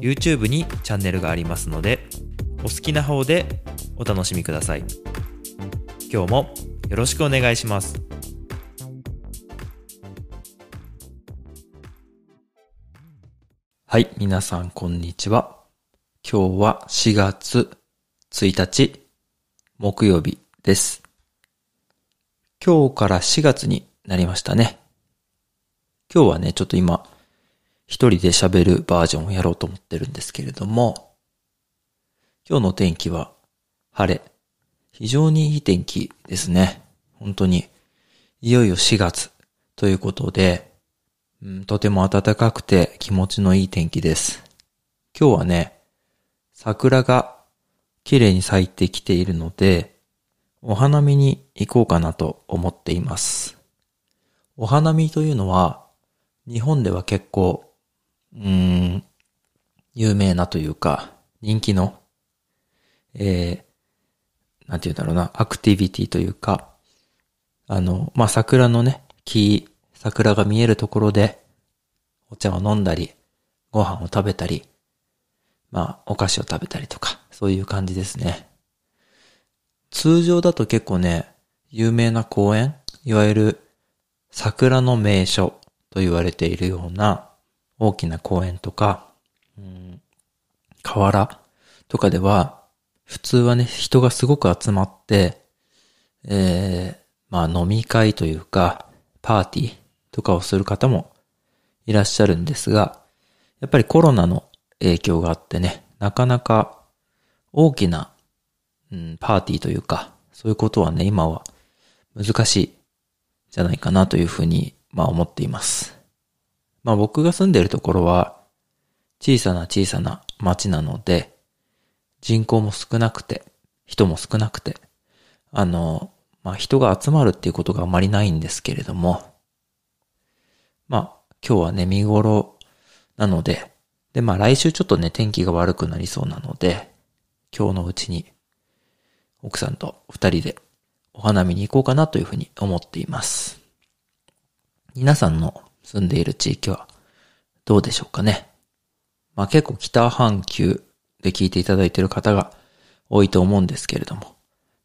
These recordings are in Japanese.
YouTube にチャンネルがありますのでお好きな方でお楽しみください。今日もよろしくお願いします。はい皆さんこんにちは。今日は4月1日木曜日です。今日から4月になりましたね。今日はねちょっと今一人で喋るバージョンをやろうと思ってるんですけれども、今日の天気は晴れ。非常にいい天気ですね。本当に。いよいよ4月ということで、うん、とても暖かくて気持ちのいい天気です。今日はね、桜が綺麗に咲いてきているので、お花見に行こうかなと思っています。お花見というのは、日本では結構うん、有名なというか、人気の、えー、なんて言うんだろうな、アクティビティというか、あの、まあ、桜のね、木、桜が見えるところで、お茶を飲んだり、ご飯を食べたり、まあ、お菓子を食べたりとか、そういう感じですね。通常だと結構ね、有名な公園、いわゆる桜の名所と言われているような、大きな公園とか、うん、河原とかでは、普通はね、人がすごく集まって、えー、まあ飲み会というか、パーティーとかをする方もいらっしゃるんですが、やっぱりコロナの影響があってね、なかなか大きな、うん、パーティーというか、そういうことはね、今は難しいじゃないかなというふうに、まあ思っています。まあ僕が住んでるところは小さな小さな町なので、人口も少なくて、人も少なくて、あの、まあ人が集まるっていうことがあまりないんですけれども、まあ今日はね、見頃なので、でまあ来週ちょっとね、天気が悪くなりそうなので、今日のうちに奥さんと二人でお花見に行こうかなというふうに思っています。皆さんの住んでいる地域はどうでしょうかね。まあ結構北半球で聞いていただいている方が多いと思うんですけれども、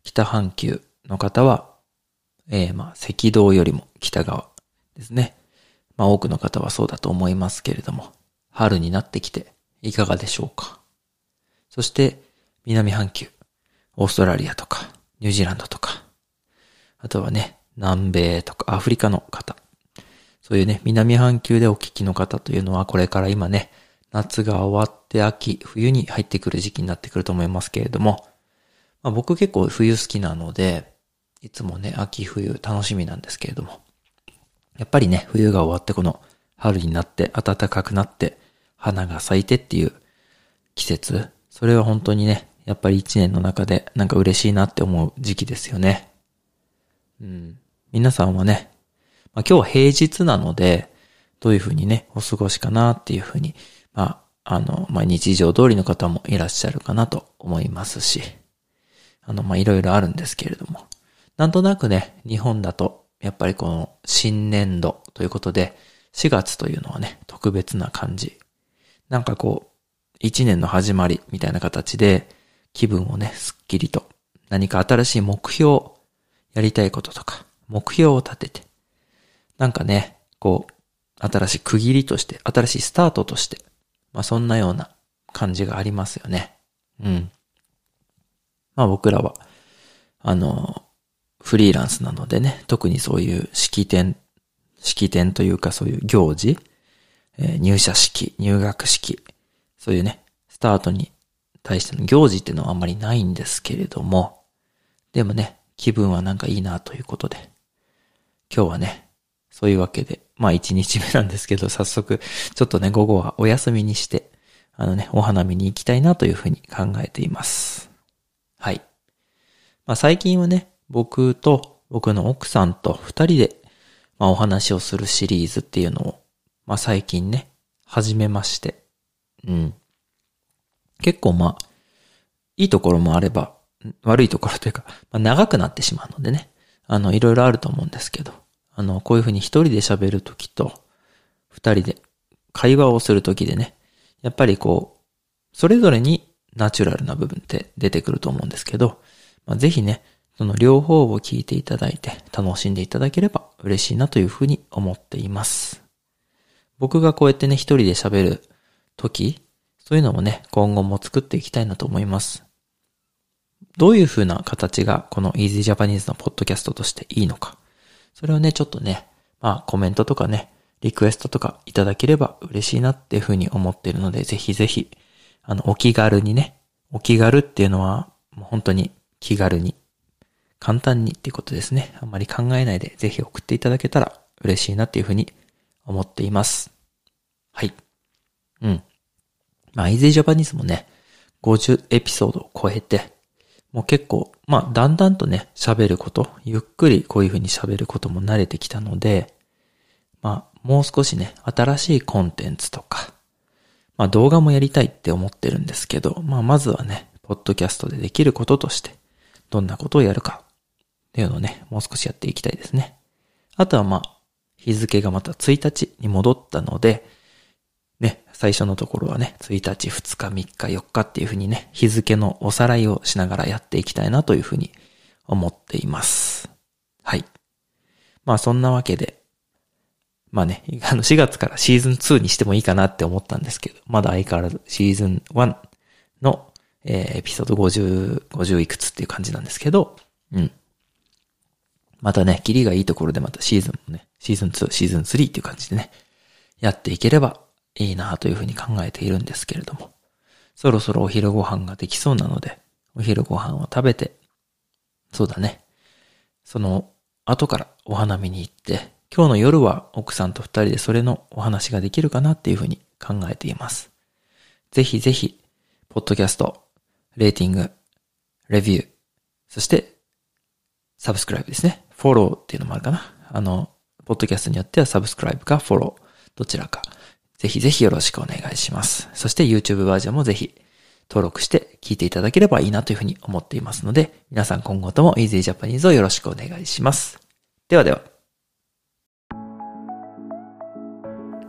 北半球の方は、えー、まあ赤道よりも北側ですね。まあ多くの方はそうだと思いますけれども、春になってきていかがでしょうか。そして南半球、オーストラリアとかニュージーランドとか、あとはね、南米とかアフリカの方、そういうね、南半球でお聞きの方というのは、これから今ね、夏が終わって秋、冬に入ってくる時期になってくると思いますけれども、まあ、僕結構冬好きなので、いつもね、秋冬楽しみなんですけれども、やっぱりね、冬が終わってこの春になって暖かくなって花が咲いてっていう季節、それは本当にね、やっぱり一年の中でなんか嬉しいなって思う時期ですよね。うん。皆さんはね、まあ、今日は平日なので、どういうふうにね、お過ごしかなっていうふうに、まあ、あの、まあ、日常通りの方もいらっしゃるかなと思いますし、あの、ま、いろいろあるんですけれども、なんとなくね、日本だと、やっぱりこの新年度ということで、4月というのはね、特別な感じ。なんかこう、一年の始まりみたいな形で、気分をね、すっきりと、何か新しい目標、やりたいこととか、目標を立てて、なんかね、こう、新しい区切りとして、新しいスタートとして、まあそんなような感じがありますよね。うん。まあ僕らは、あの、フリーランスなのでね、特にそういう式典、式典というかそういう行事、えー、入社式、入学式、そういうね、スタートに対しての行事っていうのはあんまりないんですけれども、でもね、気分はなんかいいなということで、今日はね、そういうわけで、まあ一日目なんですけど、早速、ちょっとね、午後はお休みにして、あのね、お花見に行きたいなというふうに考えています。はい。まあ最近はね、僕と僕の奥さんと二人で、まあお話をするシリーズっていうのを、まあ最近ね、始めまして。うん。結構まあ、いいところもあれば、悪いところというか、まあ、長くなってしまうのでね、あの、いろいろあると思うんですけど、あの、こういうふうに一人で喋るときと、二人で会話をするときでね、やっぱりこう、それぞれにナチュラルな部分って出てくると思うんですけど、まあ、ぜひね、その両方を聞いていただいて楽しんでいただければ嬉しいなというふうに思っています。僕がこうやってね、一人で喋るとき、そういうのもね、今後も作っていきたいなと思います。どういう風な形がこの Easy Japanese のポッドキャストとしていいのか。それをね、ちょっとね、まあコメントとかね、リクエストとかいただければ嬉しいなっていう風に思っているので、ぜひぜひ、あの、お気軽にね、お気軽っていうのは、もう本当に気軽に、簡単にっていうことですね。あんまり考えないで、ぜひ送っていただけたら嬉しいなっていう風に思っています。はい。うん。まあ、イーゼージャパニーズもね、50エピソードを超えて、もう結構、まあ、だんだんとね、喋ること、ゆっくりこういう風に喋ることも慣れてきたので、まあ、もう少しね、新しいコンテンツとか、まあ動画もやりたいって思ってるんですけど、まあまずはね、ポッドキャストでできることとして、どんなことをやるかっていうのをね、もう少しやっていきたいですね。あとはまあ、日付がまた1日に戻ったので、ね、最初のところはね、1日、2日、3日、4日っていうふうにね、日付のおさらいをしながらやっていきたいなというふうに思っています。はい。まあそんなわけで、まあね、あの4月からシーズン2にしてもいいかなって思ったんですけど、まだ相変わらずシーズン1の、えー、エピソード50、50いくつっていう感じなんですけど、うん。またね、キリがいいところでまたシーズンもね、シーズン2、シーズン3っていう感じでね、やっていければいいなというふうに考えているんですけれども、そろそろお昼ご飯ができそうなので、お昼ご飯を食べて、そうだね、その後からお花見に行って、今日の夜は奥さんと二人でそれのお話ができるかなっていうふうに考えています。ぜひぜひ、ポッドキャスト、レーティング、レビュー、そして、サブスクライブですね。フォローっていうのもあるかな。あの、ポッドキャストによってはサブスクライブかフォロー、どちらか。ぜひぜひよろしくお願いします。そして YouTube バージョンもぜひ登録して聞いていただければいいなというふうに思っていますので、皆さん今後とも Easy Japanese をよろしくお願いします。ではでは。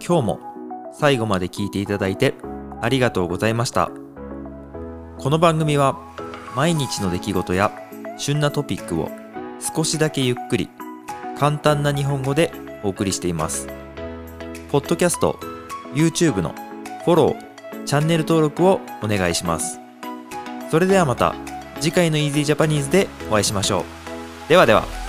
今日も最後まで聞いていただいてありがとうございました。この番組は毎日の出来事や旬なトピックを少しだけゆっくり簡単な日本語でお送りしています。ポッドキャスト、YouTube のフォロー、チャンネル登録をお願いします。それではまた次回の Easy Japanese でお会いしましょう。ではでは。